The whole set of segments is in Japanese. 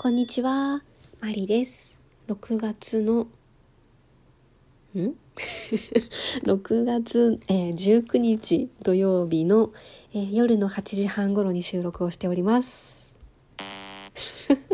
こんにちは、マリです。6月の、ん ?6 月、えー19日土曜日の、えー夜の8時半頃に収録をしております。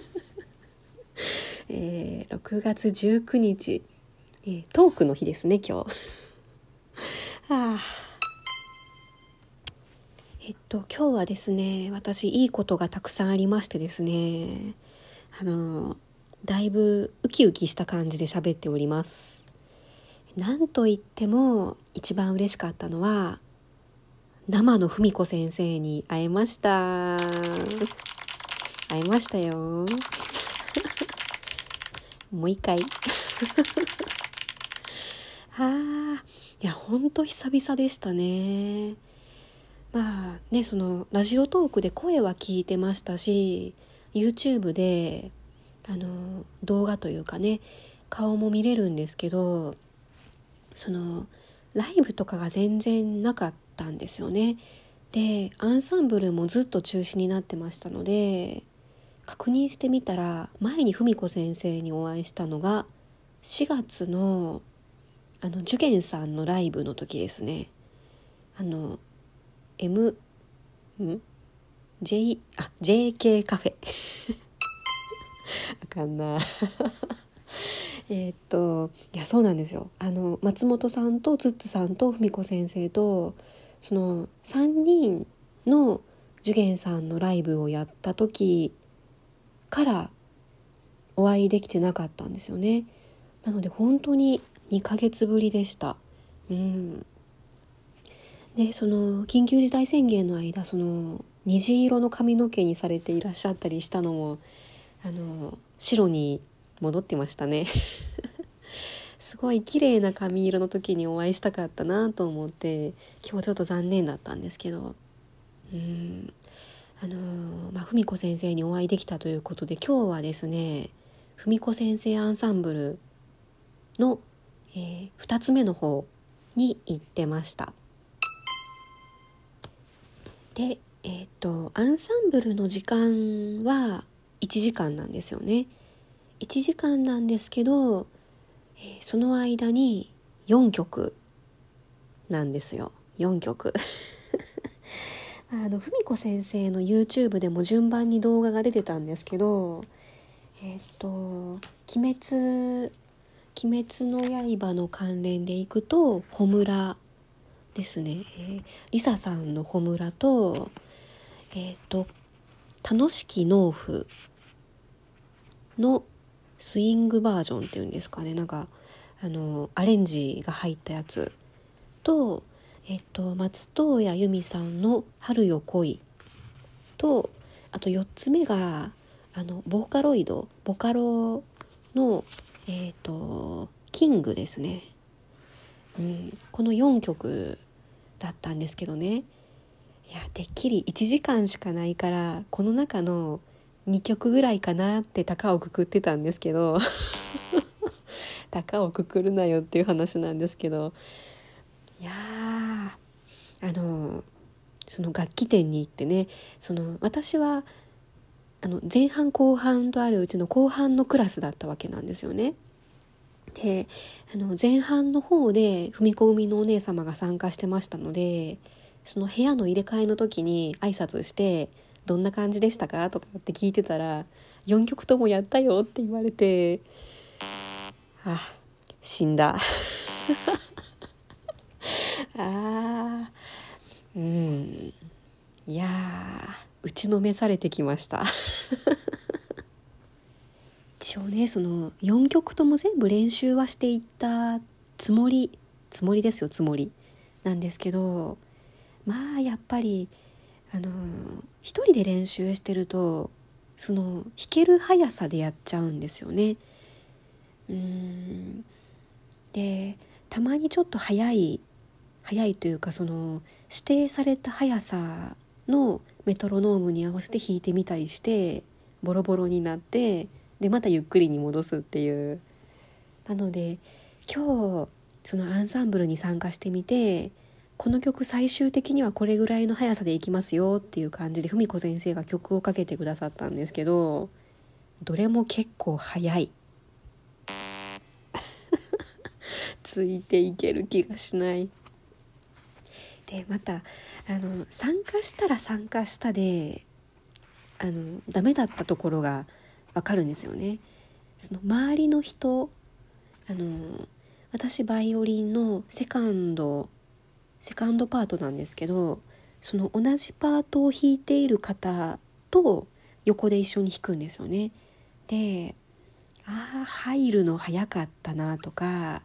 えー6月19日、えートークの日ですね、今日。はあえっと、今日はですね、私いいことがたくさんありましてですね、あの、だいぶウキウキした感じで喋っております。なんといっても一番嬉しかったのは、生の文子先生に会えました。会えましたよ。もう一回。ああ、いや、ほんと久々でしたね。まあね、そのラジオトークで声は聞いてましたし YouTube であの動画というかね顔も見れるんですけどそのライブとかが全然なかったんですよね。でアンサンブルもずっと中止になってましたので確認してみたら前に文子先生にお会いしたのが4月のあの受験さんのライブの時ですね。あの M ん？J あ JK カフェ。あかんな。えっといやそうなんですよ。あの松本さんとツッツさんと文子先生とその3人の受験さんのライブをやった時からお会いできてなかったんですよね。なので本当に2ヶ月ぶりでした。うん。でその緊急事態宣言の間その虹色の髪の毛にされていらっしゃったりしたのもあの白に戻ってましたね。すごい綺麗な髪色の時にお会いしたかったなと思って今日ちょっと残念だったんですけど。うん。あのまあ文子先生にお会いできたということで今日はですね文子先生アンサンブルの、え2つ目の方に行ってました。でえっ、とアンサンブルの時間は1時間なんですよね。1時間なんですけど、えーその間に4曲なんですよ。4曲。あの文子先生の YouTube でも順番に動画が出てたんですけどえっ、と「鬼滅」「鬼滅の刃」の関連でいくと「穂村」ですね、えー、リサさんの穂村とえっ、と楽しき農夫のスイングバージョンっていうんですかね。なんかあのアレンジが入ったやつとえっ、と松任谷由実さんの「春よ来い」とあと4つ目があのボーカロイドボカロのえっ、とキングですね。うん、この4曲だったんですけどね。やてっきり1時間しかないからこの中の2曲ぐらいかなって高をくくってたんですけど 高をくくるなよっていう話なんですけどいやあのその楽器店に行ってねその私はあの前半後半とあるうちの後半のクラスだったわけなんですよね。であの前半の方で踏み込みのお姉様が参加してましたのでその部屋の入れ替えの時に挨拶して「どんな感じでしたか?」とかって聞いてたら「4曲ともやったよ」って言われてあ死んだあーうんいやー打ちのめされてきました 一応ねその4曲とも全部練習はしていったつもりつもりですよつもりなんですけどまあやっぱりあの一人で練習してるとその弾ける速さでやっちゃうんですよね。うんでたまにちょっと速い速いというかその指定された速さのメトロノームに合わせて弾いてみたりしてボロボロになってでまたゆっくりに戻すっていうなので今日そのアンサンブルに参加してみてこの曲最終的にはこれぐらいの速さでいきますよっていう感じで文子先生が曲をかけてくださったんですけどどれも結構早い。ついていける気がしない。でまたあの参加したら参加したであのダメだったところが分かるんですよね。その周りの人あの私バイオリンのセカンドセカンドパートなんですけどその同じパートを弾いている方と横で一緒に弾くんですよね。でああ入るの早かったなとか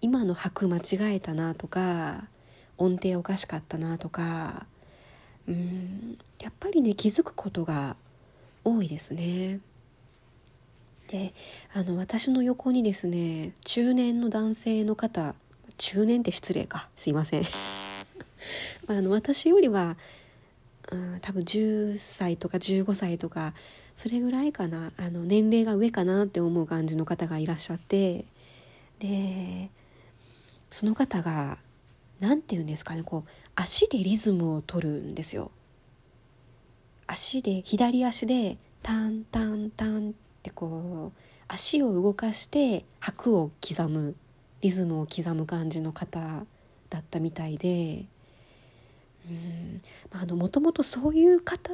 今の拍間違えたなとか音程おかしかったなとかうんやっぱりね気づくことが多いですね。であの私の横にですね中年の男性の方中年って失礼か。すいません。あの私よりは、うん、多分10歳とか15歳とかそれぐらいかな。あの年齢が上かなって思う感じの方がいらっしゃって。でその方が何て言うんですかねこう足でリズムを取るんですよ。足で左足でタンタンタンってこう足を動かして拍を刻む。リズムを刻む感じの方だったみたいでもともとそういう方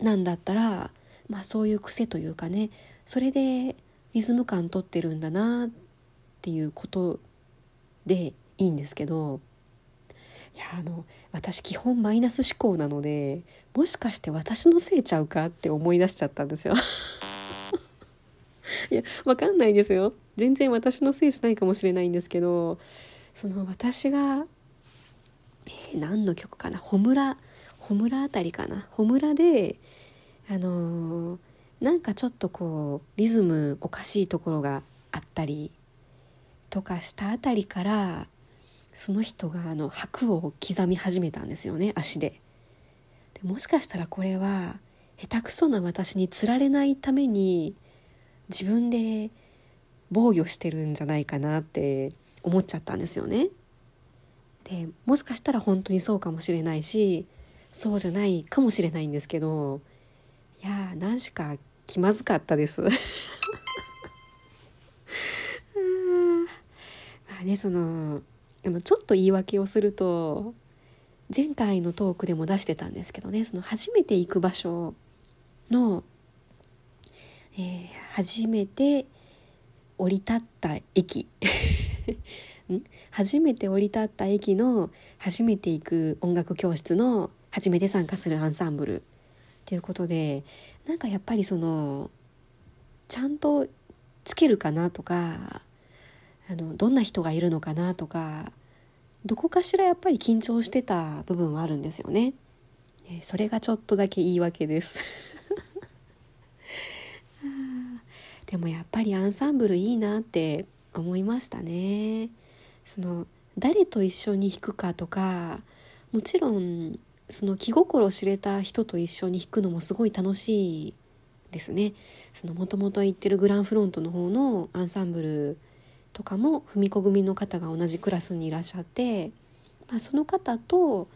なんだったら、まあ、そういう癖というかねそれでリズム感取ってるんだなっていうことでいいんですけどいやあの私基本マイナス思考なのでもしかして私のせいちゃうかって思い出しちゃったんですよ。いやわかんないですよ。全然私のせいじゃないかもしれないんですけどその私が、えー、何の曲かな？穂村穂村あたりかな？穂村であのー、なんかちょっとこうリズムおかしいところがあったりとかしたあたりからその人があの拍を刻み始めたんですよね足で。でもしかしたらこれは下手くそな私につられないために自分で防御してるんじゃないかなって思っちゃったんですよね。でもしかしたら本当にそうかもしれないしそうじゃないかもしれないんですけどいやー何しか気まずかったです。まあねそのあのちょっと言い訳をすると前回のトークでも出してたんですけどねその初めて行く場所のえー、初めて降り立った駅。初めて降り立った駅の初めて行く音楽教室の初めて参加するアンサンブル。っていうことでなんかやっぱりそのちゃんとつけるかなとかあのどんな人がいるのかなとかどこかしらやっぱり緊張してた部分はあるんですよね。それがちょっとだけ言い訳です。でもやっぱりアンサンブルいいなって思いましたね。その誰と一緒に弾くかとかもちろんその気心知れた人と一緒に弾くのもすごい楽しいですね。そのもともと行ってるグランフロントの方のアンサンブルとかも踏み子組の方が同じクラスにいらっしゃって、まあ、その方と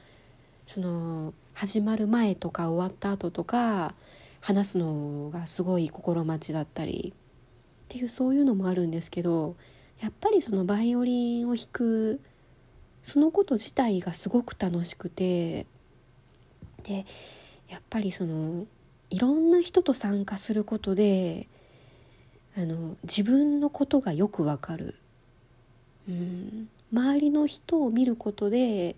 その始まる前とか終わった後とか話すのがすごい心待ちだったりっていうそういうのもあるんですけどやっぱりそのバイオリンを弾くそのこと自体がすごく楽しくてでやっぱりそのいろんな人と参加することであの自分のことがよくわかる、うん、周りの人を見ることで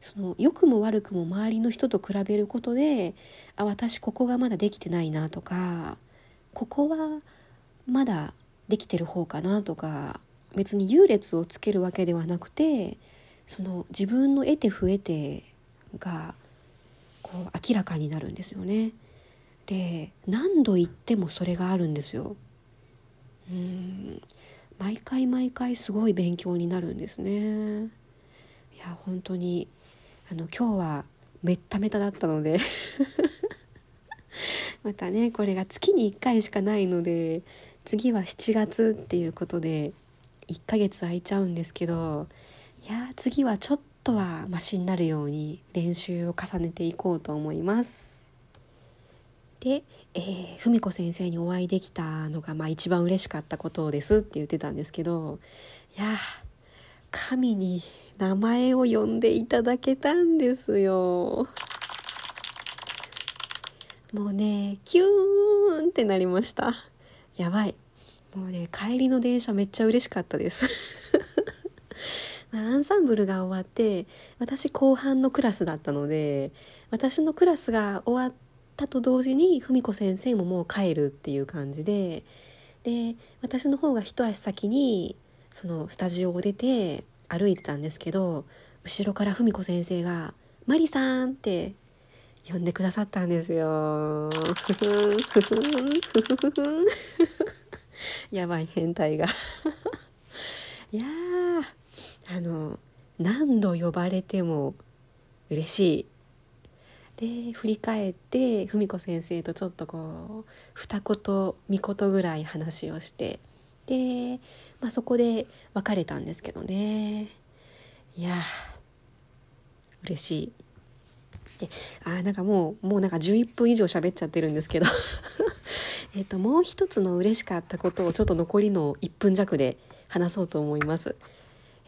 その良くも悪くも周りの人と比べることであ私ここがまだできてないなとかここはまだできてる方かなとか別に優劣をつけるわけではなくてその自分の得て増えてがこう明らかになるんですよね。で何度言ってもそれがあるんですよ。うん毎回毎回すごい勉強になるんですね。いや本当にあの今日はめっためただったので またねこれが月に1回しかないので次は7月っていうことで1ヶ月空いちゃうんですけどいや次はちょっとはマシになるように練習を重ねていこうと思います。で、えー、文子先生にお会いできたのが、まあ、一番嬉しかったことですって言ってたんですけどいや神に名前を呼んでいただけたんですよ。もうねキューンってなりましたやばい。もうね帰りの電車めっちゃ嬉しかったです。ま、アンサンブルが終わって私後半のクラスだったので私のクラスが終わったと同時に文子先生ももう帰るっていう感じでで私の方が一足先にそのスタジオを出て歩いてたんですけど後ろから文子先生が「マリさん」って呼んでくださったんですよ。やばい変態が。いやあの何度呼ばれても嬉しい。で振り返って文子先生とちょっとこう二言三言ぐらい話をしてで、まあ、そこで別れたんですけどね。いや嬉しい。であなんかもうもうなんか11分以上喋っちゃってるんですけど えともう一つの嬉しかったことをちょっと残りの1分弱で話そうと思います。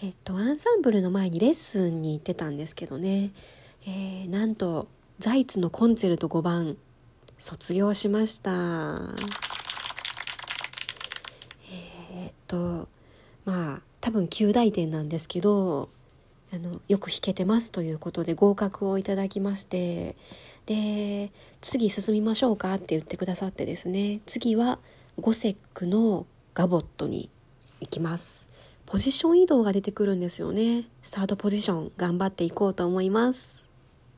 えっとアンサンブルの前にレッスンに行ってたんですけどね、えー、なんとザイツのコンチェルト5番卒業しました。えー、っとまあ多分9大点なんですけどあのよく弾けてますということで合格をいただきましてで次進みましょうかって言ってくださってですね次はゴセックのガボットに行きます。ポジション移動が出てくるんですよね。スタートポジション頑張っていこうと思います。